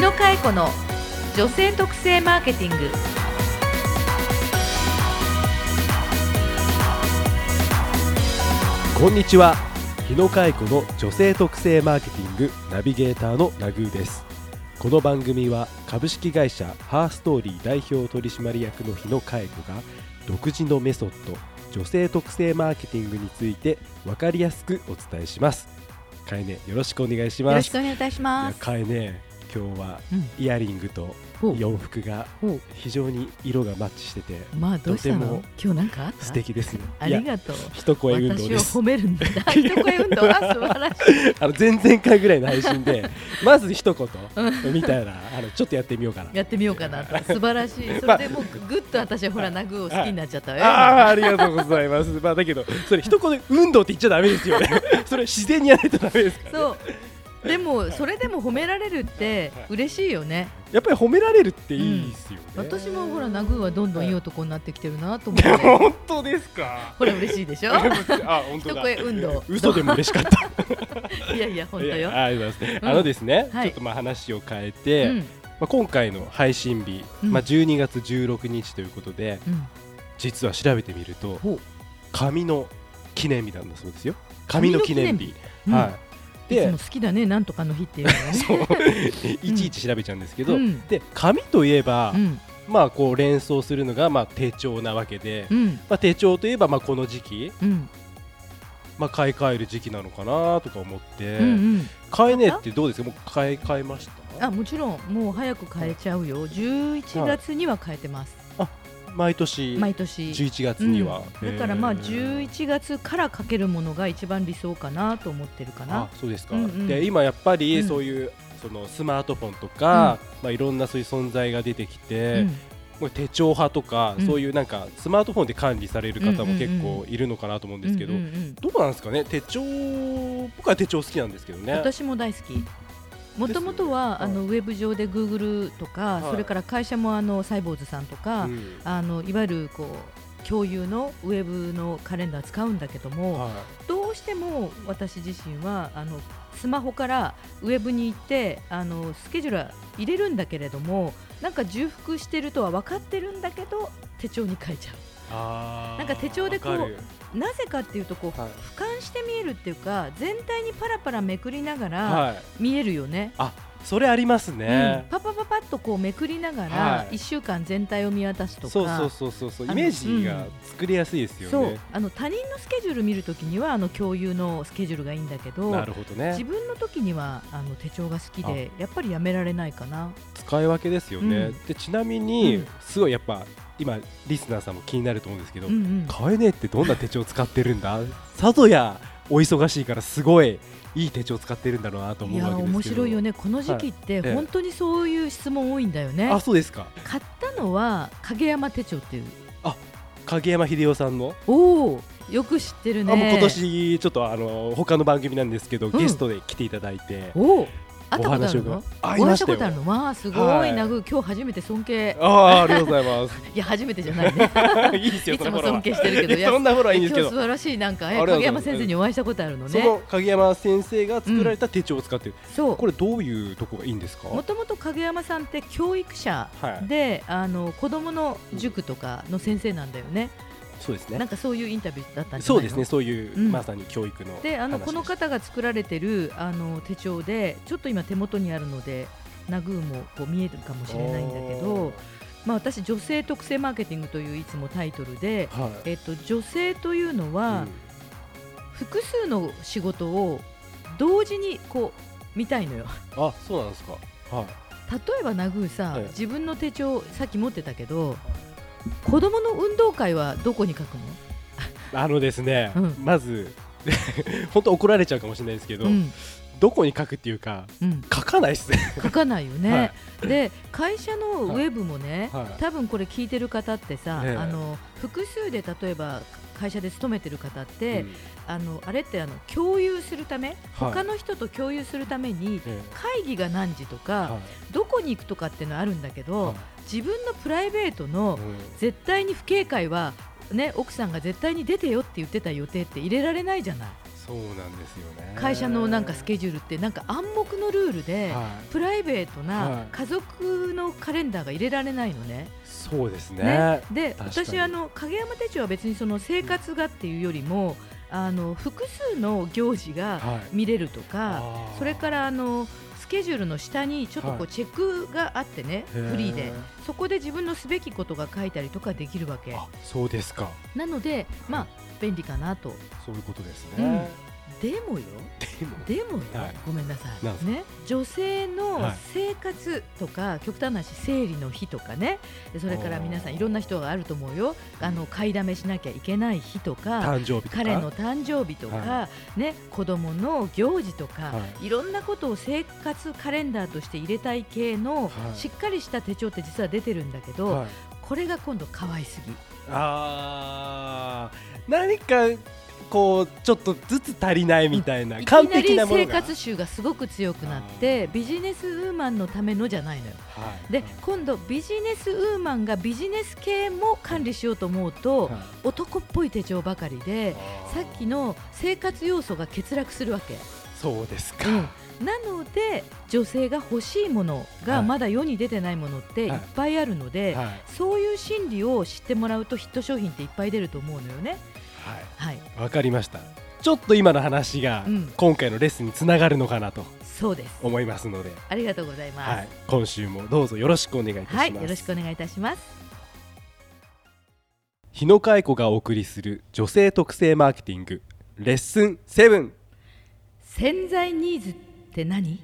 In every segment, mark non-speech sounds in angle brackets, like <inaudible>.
野佳恵子の女性特性マーケティング。こんにちは。日野佳恵子の女性特性マーケティングナビゲーターのナグーです。この番組は株式会社ハーストーリー代表取締役の日野佳恵子が独自のメソッド女性特性マーケティングについて分かりやすくお伝えします。かえねよろしくお願いしよます。ろしくお願いいたします。かえね今日はうん。イヤリングと洋服が非常に色がマッチしててまあどうしたの？とても今日なんか素敵ですねありがとう。一声運動私をです？褒めるんだ。あ一声運動あ素晴らしい。<laughs> あの前々回ぐらいの配信でまず一言みたいなあのちょっとやってみようかなやってみようかなと。素晴らしい。そまあれでもうぐっと私はほらナグを好きになっちゃったわよ。ああーありがとうございます。まあだけどそれ一言運動って言っちゃダメですよね。<laughs> それ自然にやらないとダメですから、ね、そうでもそれでも褒められるって嬉しいよね。やっぱり褒められるっていいですよね、私もほらナグはどんどんいい男になってきてるなと思って。本当ですか？ほら嬉しいでしょ？あ本当一だ声運動。嘘でも嬉しかった。<laughs> いやいや本当よ。ありがとうございます、うん。あのですね、はい。ちょっとまあ話を変えて、うん。まあ、今回の配信日、うん。まあ、12月16日ということでうん。実は調べてみると紙の記念日なんだそうですよ。紙の記念日。うん。はいでいつも好きだねなんとかの日っていうのがね。<laughs> <laughs> いちいち調べちゃうんですけど、うん。で紙といえば、うん。まあこう連想するのがまあ手帳なわけで、うん。まあ、手帳といえばまあこの時期、うん。まあ、買い替える時期なのかなとか思って、うんうん。買えねえってどうですか？もう買い替えました？あもちろん。もう早く変えちゃうよ。11月には変えてます毎年毎年。11月には、うん。だからまあへー。11月からかけるものが一番理想かなと思ってるかあなそうですか、うんうん。で今やっぱりうん。そういう、そのスマートフォンとか、まあ、いろんなそういう存在が出てきて、うん。手帳派とか、うん。そういうなんかスマートフォンで管理される方も結うんうん構いるのかなと思うんですけど、うんうんうんどうなんですかね？手帳僕は手帳好きなんですけどね。私も大好きもともとは、はい。あのウェブ上で Google とか、はい。それから会社もあのサイボーズさんとか、うん。あのいわゆるこう共有のウェブのカレンダー使うんだけども、はどうしても私自身はあのスマホからウェブに行ってあのスケジュールは入れるんだけれどもなんか重複してるとは分かってるんだけど手帳に書いちゃい、あーなんか手帳でこうなぜかっていうとこう、はい。俯瞰して見えるっていうか全体にパラパラめくりながらはい、見えるよね、あそれありますうん。ね、パパパパッとこうめくりながらはい。1週間全体を見渡すとか、そうそうそうそうそう。イメージが作りやすいですよそう。ね、あの他人のスケジュール見るときにはあの共有のスケジュールがいいんだけどなるほどね。自分の時にはあの手帳が好きでやっぱりやめられないかな。使い分けですよね、うん。でちなみに、うん。すごいやっぱ今リスナーさんも気になると思うんですけど、うんうん。買えねえってどんな手帳使ってるんだ？さぞやお忙しいからすごいいい手帳使ってるんだろうなと思うわけですけど。面白いよね。この時期ってはい。ええ。本当にそういう質問多いんだよね、あそうですか。買ったのは影山手帳っていう。影山秀夫さんの、おおよく知ってるね。あもう今年ちょっとあの他の番組なんですけど、ん。ゲストで来ていただいて。おお会ったことあるのあお会いしたことあるの？わあすごはい。いなぐ今日初めて尊敬。ああありがとうございま <laughs> いや初めてじゃないね。す <laughs> いいですよいつも尊敬してるけどいやそんなフォローはいいんですけど。今日素晴らしい。なんか影山先生にお会いしたことあるのそねの影山先生が作られた手帳を使ってる、そう。これどういうとこがいいんですか？もともと影山さんって教育者はい。で、あの子供の塾とかの先生なんだよね。そうですね。なんかそういうインタビューだったんじゃそうですねそういう、うん。まさに教育のであの話この方が作られてるあの手帳でちょっと今手元にあるのでナグーもこう見えるかもしれないんだけど、まあ、私女性特性マーケティングといういつもタイトルで、はい。えっと、女性というのは、複数の仕事を同時にこう見たいのよ。うんあそうなんですか。はい。例えばナグーさ、ええ自分の手帳さっき持ってたけど子供の運動会はどこに書くの？あのですね、うん。まず <laughs> 本当怒られちゃうかもしれないですけど、うん。どこに書くっていうかうん、書かないですね。<laughs> 書かないよね、で会社のウはいェブもね、はい。多分これ聞いてる方ってさ、ええ。あの複数で例えば会社で勤めてる方って、うん。あのあれってあの共有するため、はい。他の人と共有するためにえ会議が何時とか、えはい。どこに行くとかっていうのあるんだけど、はい。自分のプライベートのうん。絶対に不警戒はね奥さんが絶対に出てよって言ってた予定って入れられないじゃない。そうなんですよね。会社のなんかスケジュールってなんか暗黙のルールで、はい。プライベートはない。家族のカレンダーが入れられないのね。そうですね。ね。で私あの影山手帳は別にその生活がっていうよりもあの複数の行事がはい。見れるとか、あー。それからあのスケジュールの下にちょっとこはうチェックがあってね、へー。フリーで。そこで自分のすべきことが書いたりとかできるわけ。あそうですか。なのでまあ便利かなと。そういうことですうん。ね、でもよ。でも。よ、はい。ごめんなさい。ね。女性のはい。生活とか、極端な話生理の日とかね。でそれから皆さんいろんな人があると思うよ。あの買いだめしなきゃいけない日とか彼の誕生日とか、はね、子供の行事とか、、はいろんなことを生活カレンダーとして入れたい系の、はい。しっかりした手帳って実は出てるんだけど、はい。これが今度可愛すぎ。あー。何かこうちょっとずつ足りないみたいな、いき完璧なものが。活習がすごく強くなってビジネスウーマンのためのじゃないのよ。はい。で今度ビジネスウーマンがビジネス系も管理しようと思うと、はい。男っぽい手帳ばかりでさっきの生活要素が欠落するわけ。そうですか、うん。なので女性が欲しいものはい。がまだ世に出てないものっていっぱいあるので、はい。そういう心理を知ってもらうとヒット商品っていっぱい出ると思うのよね。はい。はい、わかりました。ちょっと今の話がうん。今回のレッスンにつながるのかなとそうです。思いますので、ありがとうございます。はい、今週もどうぞよろしくお願いいたします、はい、よろしくお願いいたします。日野佳恵子がお送りする女性特性マーケティングレッスン7潜在ニーズって何？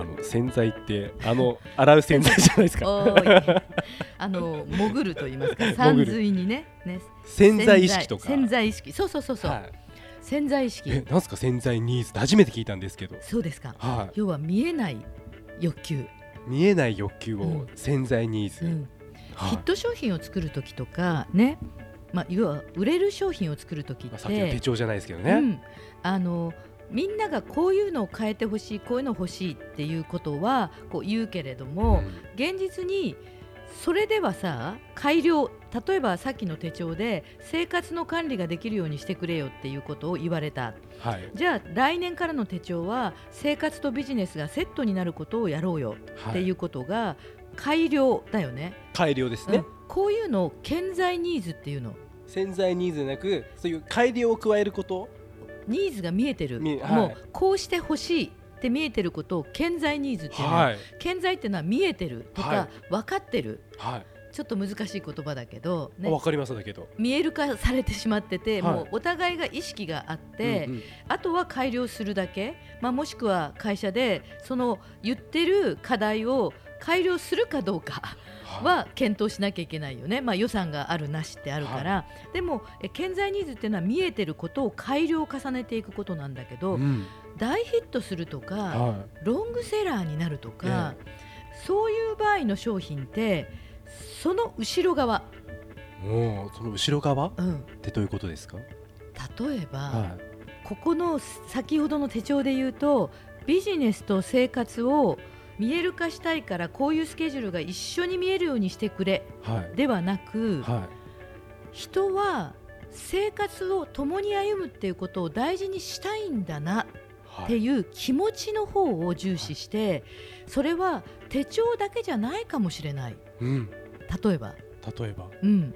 あの洗剤ってあの洗う洗剤じゃないですか。<laughs> あの潜ると言いますか、山潜る。水にね、ね。潜在意識とか。潜在意識、そうそうそうそう、はい。潜在意え識、なんすか潜在ニーズ。って初めて聞いたんですけど、そうですか。は要は見えない欲求、い、見えない欲求をうん。潜在ニーズ、うん。はい。ヒット商品を作る時とかね、まあ要は売れる商品を作る時っまあ、さっきの手て、帳じゃないですけどね、うん、あのみんながこういうのを変えてほしい、こういうの欲しいっていうことはこう言うけれども、現実にそれではさ改良例えばさっきの手帳で生活の管理ができるようにしてくれよっていうことを言われた。はい。じゃあ来年からの手帳は生活とビジネスがセットになることをやろうよはっていうことが改良だよね、改良ですね、うん。こういうのを潜在ニーズっていうの。潜在ニーズじゃなくそういう改良を加えることニーズが見えてる、見はい。もうこうしてほしいって見えてることを潜在ニーズっていうの、はい。潜在っていうのは見えてるとか、はい。分かってる。はい。ちょっと難しい言葉だけど、ね。あわかりますだけど、見える化されてしまってて、はい。もうお互いが意識があって、うんうん。あとは改良するだけ、まあ、もしくは会社でその言ってる課題を改良するかどうかは検討しなきゃいけないよね、まあ、予算があるなしってあるから、でもえ潜在ニーズっていうのは見えてることを改良を重ねていくことなんだけど、うん。大ヒットするとか、はロングセラーになるとか、そういう場合の商品ってその後ろ側、い、もうその後ろ側？っうん、てどういうことですか、例えば、はここの先ほどの手帳で言うとビジネスと生活を見える化したいからこういうスケジュールが一緒に見えるようにしてくれ。いはい。ではなくは人は生活を共に歩むっていうことを大事にしたいんだない。ってはいいう気持ちの方を重視してそれは手帳だけじゃないかもしれない。うん。例えば、例えば。うん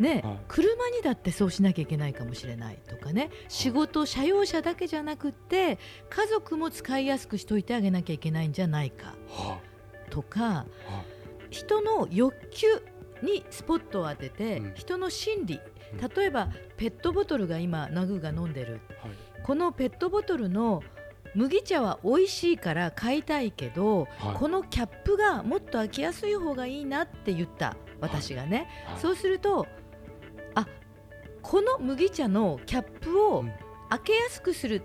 ねはい。車にだってそうしなきゃいけないかもしれないとかね仕事車用車だけじゃなくって家族も使いやすくしといてあげなきゃいけないんじゃないかはとか人の欲求にスポットを当てて、うん。人の心理うん。例えばペットボトルが今ナグーが飲んでる。あはい。このペットボトルの麦茶は美味しいから買いたいけど、はい。このキャップがもっと開きやすい方がいいなって言った私がね、はい。そうするとあこの麦茶のキャップをうん。開けやすくする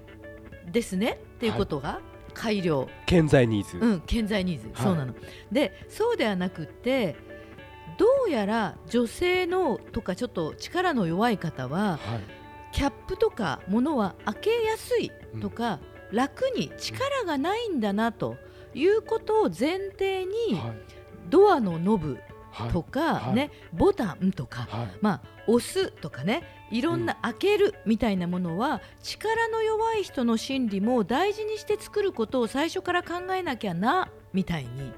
ですね？っていうことが改良、健在ニーズ、うん、健在ニーズ、はい。そうなの。でそうではなくってどうやら女性のとかちょっと力の弱い方ははい。キャップとかものは開けやすいとか、楽に力がないんだなということを前提にはい。ドアのノブとか、はい。ねボタンとか、はい。まあ、押すとかねいろんな開けるみたいなものは、力の弱い人の心理も大事にして作ることを最初から考えなきゃなみたいに。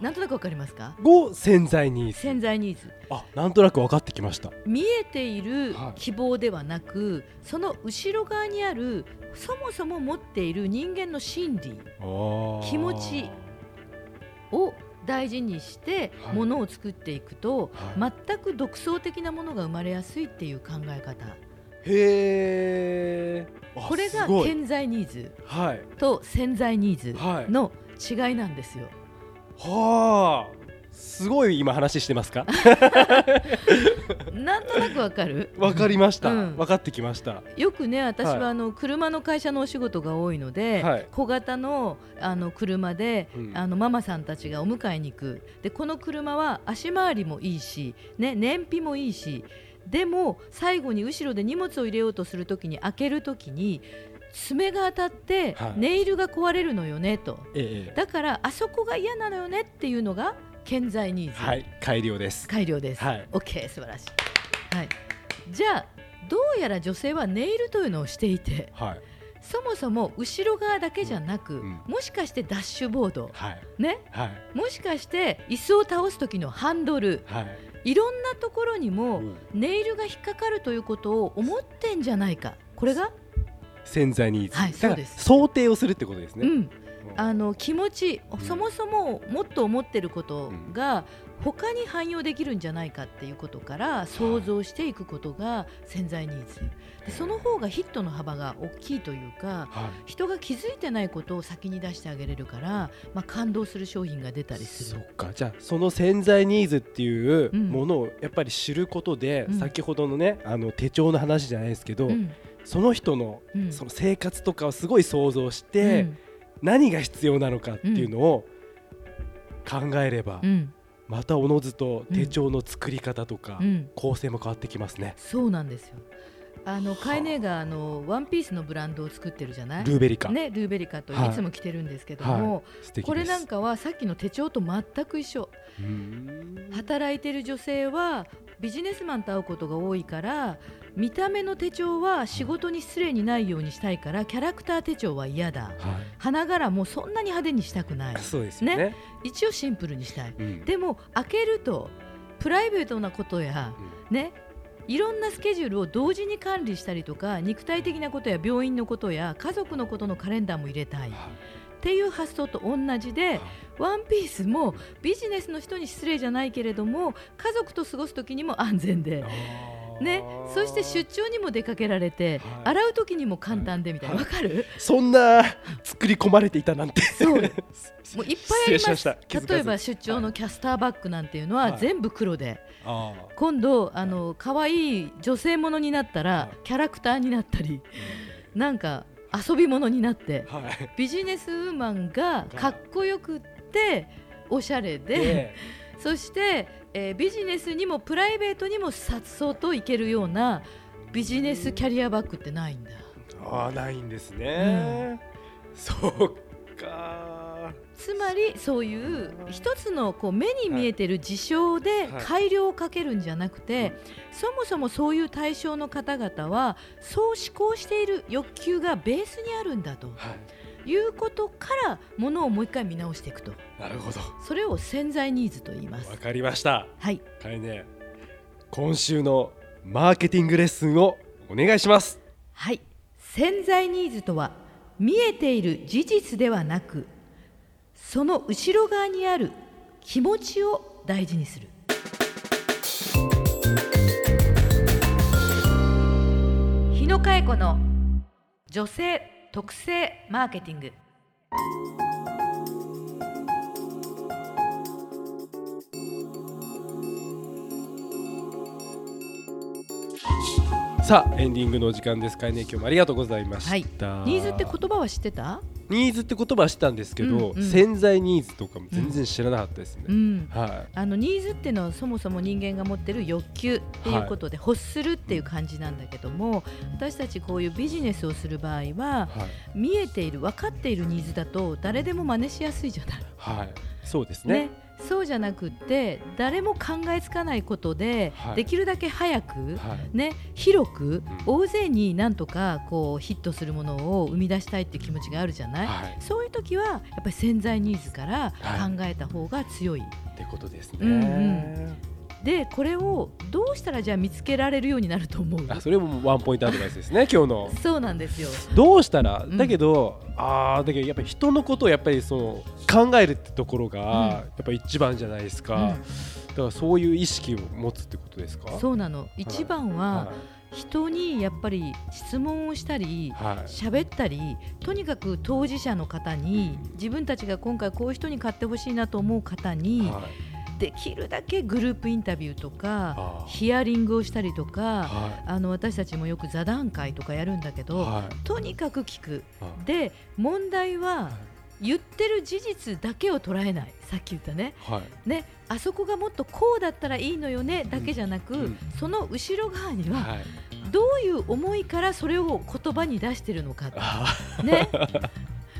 なんとなくわかりますか？を潜在ニーズ。潜在ニーズ。あなんとなく分かってきました。見えているはい。希望ではなく、その後ろ側にあるそもそも持っている人間の心理気持ちを大事にしてはい。ものを作っていくと、はい。全く独創的なものが生まれやすいっていう考え方。へえこれがはい。潜在ニーズはい。と潜在ニーズはい。の違いなんですよ。はあすごい今話してますか？<laughs> なんとなくわかる。わかりました、うん。分かってきました。よくね私はい。はあの車の会社のお仕事が多いので、はい。小型のあの車で、うん。あのママさんたちがお迎えに行く。でこの車は足回りもいいし、ね、燃費もいいしでも最後に後ろで荷物を入れようとするときに開けるときに爪が当たってはい。ネイルが壊れるのよねと。ええ。だからあそこが嫌なのよねっていうのが健在ニーズ、はい改良です。改良です。はい。OK 素晴らしい。はい。じゃあどうやら女性はネイルというのをしていてはい。そもそも後ろ側だけじゃなく、うんもしかしてダッシュボードはい。ね？はい。もしかして椅子を倒す時のハンドルはい。いろんなところにもうん。ネイルが引っかかるということを思ってんじゃないか。これが、潜在ニーズ、はいそうです。想定をするってことですね、うんあの気持ち、うん。そもそももっと思ってることが他に汎用できるんじゃないかっていうことから想像していくことが潜在ニーズ。でその方がヒットの幅が大きいというかはい。人が気づいてないことを先に出してあげれるから、まあ、感動する商品が出たりする。そっか。じゃあその潜在ニーズっていううん。ものをやっぱり知ることで、うん。先ほどのねあの手帳の話じゃないですけど、うん。その人のうん。その生活とかをすごい想像して、うん何が必要なのかっていうのを考えれば、うん。またおのずと手帳の作り方とか、うん。構成も変わってきますね。そうなんですよあのカエネがあのワンピースのブランドを作ってるじゃない？ルーベリカ、ね、ルーベリカとはい。いつも着てるんですけども、素敵です。これなんかはさっきの手帳と全く一緒。働いてる女性はビジネスマンと会うことが多いから見た目の手帳は仕事に失礼にないようにしたいからキャラクター手帳は嫌だ。は花柄もそんなに派手にしたくない。い、そうですよね。一応シンプルにしたい。うん。でも開けるとプライベートなことやうん。ねいろんなスケジュールを同時に管理したりとか肉体的なことや病院のことや家族のことのカレンダーも入れたい。っはていう発想と同じい。でワンピースもビジネスの人に失礼じゃないけれども家族と過ごす時にも安全で。ね、そして出張にも出かけられて、はい。洗う時にも簡単でみたいな、わかる？そんな作り込まれていたなんて。そう。もういっぱいありまます例えば出張のキャスターバッグなんていうのははい。全部黒で、あ今度あの可愛い女性ものになったらはい。キャラクターになったりなんか遊び物になってあはい。ビジネスウーマンがかっこよくっておしゃれで、で、そして、えービジネスにもプライベートにもさっそうといけるようなビジネスキャリアバッグってないんだああないんですね。そうか。つまりそういう一つのこう目に見えてる事象ではい改良をかけるんじゃなくて、そもそもそういう対象の方々はそう思考している欲求がベースにあるんだとはい。いうことからものをもう一回見直していくとなるほど。それを潜在ニーズと言いますわ。かりました。はいかいね。今週のマーケティングレッスンをお願いします。はい潜在ニーズとは見えている事実ではなくその後ろ側にある気持ちを大事にする日野佳恵子の女性特性マーケティング。さあエンディングのお時間ですかいね今日もありがとうございました。はいニーズって言葉は知ってた？ニーズって言葉は知ったんですけど、うんうん潜在ニーズとかも全然知らなかったですね。うんはあのニーズっていうのはそもそも人間が持ってる欲求っていうことで、欲するっていう感じなんだけども私たちこういうビジネスをする場合はいはい見えている分かっているニーズだと誰でも真似しやすいじゃない。はい。そうですね。ねそうじゃなくって誰も考えつかないことで、はい。できるだけ早く、はい。ね、広く、うん。大勢になんとかこうヒットするものを生み出したいっていう気持ちがあるじゃない、はい。そういう時はやっぱり潜在ニーズからはい。考えた方が強い、ってことですね、うんうんでこれをどうしたらじゃあ見つけられるようになると思う？あそれもワンポイントアドバイスですね <laughs> 今日の。そうなんですよ。どうしたら、うん。だけどああだけどやっぱり人のことをやっぱりその考えるってところが、やっぱり一番じゃないですか、うん。だからそういう意識を持つってことですか？そうなの。一番はは人にやっぱり質問をしたりいはい。喋ったりとにかく当事者の方に自分たちが今回こういう人に買ってほしいなと思う方にはいできるだけグループインタビューとかヒアリングをしたりとかはあの私たちもよく座談会とかやるんだけいどはい。とにかく聞く。はいで問題は言ってる事実だけを捉えない。さっき言ったね。はい。ねあそこがもっとこうだったらいいのよねだけじゃなく、うん。その後ろ側にははい。どういう思いからそれを言葉に出してるのかあね。ー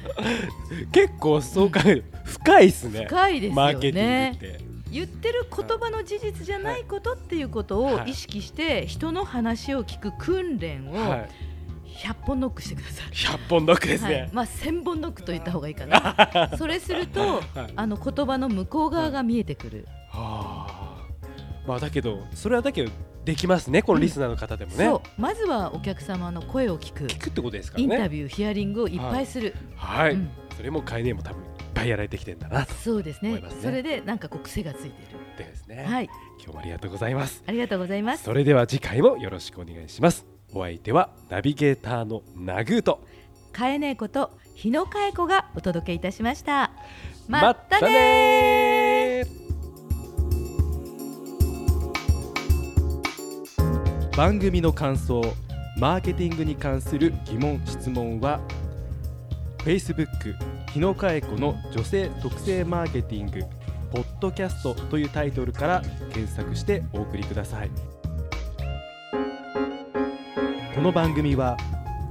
<laughs> 結構そう考える深いですね。深いですよマーケティンねグって、言ってる言葉の事実じゃないことっていうことをはい。意識して人の話を聞く訓練をはい、100本ノックしてください。100本ノックですね、はい、まあ1000本ノックと言った方がいいかな。<laughs> それすると、はい。あの言葉の向こう側が見えてくる。はあまあだけどそれはだけどできますねこのリスナーの方でもね、そう、まずはお客様の声を聞く、聞くってことですからインタねビュー、ヒアリングをいっぱいする。はい、うんそれもカイネも多分いっぱいやられてきてんだなとそうですね。思いますね。それでなんかこう癖がついている。でですね、はい、今日もありがとうございます。ありがとうございます。それでは次回もよろしくお願いします。お相手はナビゲーターのナグーと。かえねえこと日野かえ子がお届けいたしました。ままったねー。ねー。番組の感想マーケティングに関する疑問質問は Facebook 日野佳恵子の女性特性マーケティングポッドキャストというタイトルから検索してお送りくださいこの番組は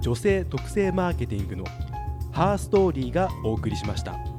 女性特性マーケティングのハーストーリーがお送りしました。